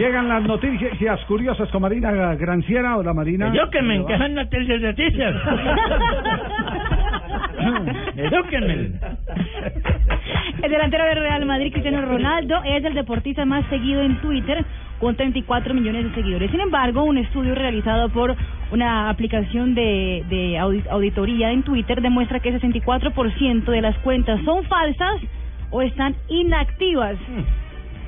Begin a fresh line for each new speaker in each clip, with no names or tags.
Llegan las noticias curiosas con Marina Granciera o la Marina.
Edúquenme, que son noticias noticias. Edúquenme.
El delantero del Real Madrid, Cristiano Ronaldo, es el deportista más seguido en Twitter con 34 millones de seguidores. Sin embargo, un estudio realizado por una aplicación de, de audi- auditoría en Twitter demuestra que 64% de las cuentas son falsas o están inactivas.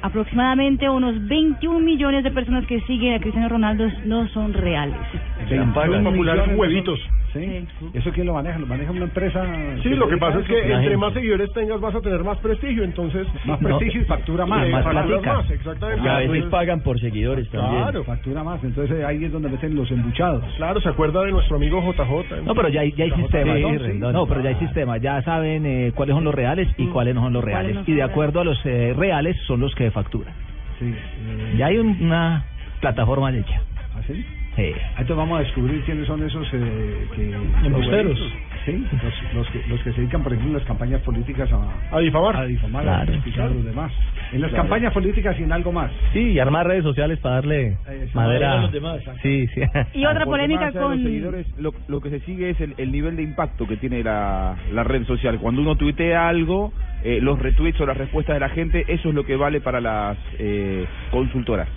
Aproximadamente unos 21 millones de personas que siguen a Cristiano Ronaldo no son reales.
Millones de
huevitos.
Sí. ¿Eso quién lo maneja? ¿Lo maneja una empresa?
Sí, lo que pasa es que entre
gente.
más seguidores tengas vas a tener más prestigio, entonces...
Más prestigio y factura más.
Sí,
Más
facturas
platica.
más, exactamente.
Y a veces pagan por seguidores también.
Claro.
Factura más. Entonces ahí es donde meten los embuchados.
Claro, se acuerda de nuestro amigo JJ.
No, pero ya hay, ya hay sistema. Sí,
sí.
No, pero ya hay sistema. Ya saben eh, cuáles son los reales y cuáles no son los
¿Cuáles
reales.
no
Y de acuerdo a los eh, reales son los que facturan.
Sí.
Ya hay un- una plataforma hecha.
¿Así?
Sí.
Entonces vamos a descubrir quiénes son esos eh, que...
Embusteros.
Sí, los, los, que, los que se dedican, por ejemplo, en las campañas políticas a,
A difamar.
a difamar,
Claro.
a desprestigiar a los demás. En las campañas políticas y en algo más.
Sí, y armar redes sociales para darle
Eso.
madera
A los demás.
Sí, sí.
Y otra polémica
de los
con...
seguidores, lo, lo que se sigue es el, el nivel de impacto que tiene la, la red social. Cuando uno tuitea algo, eh, los retweets o las respuestas de la gente, eso es lo que vale para las eh, consultoras.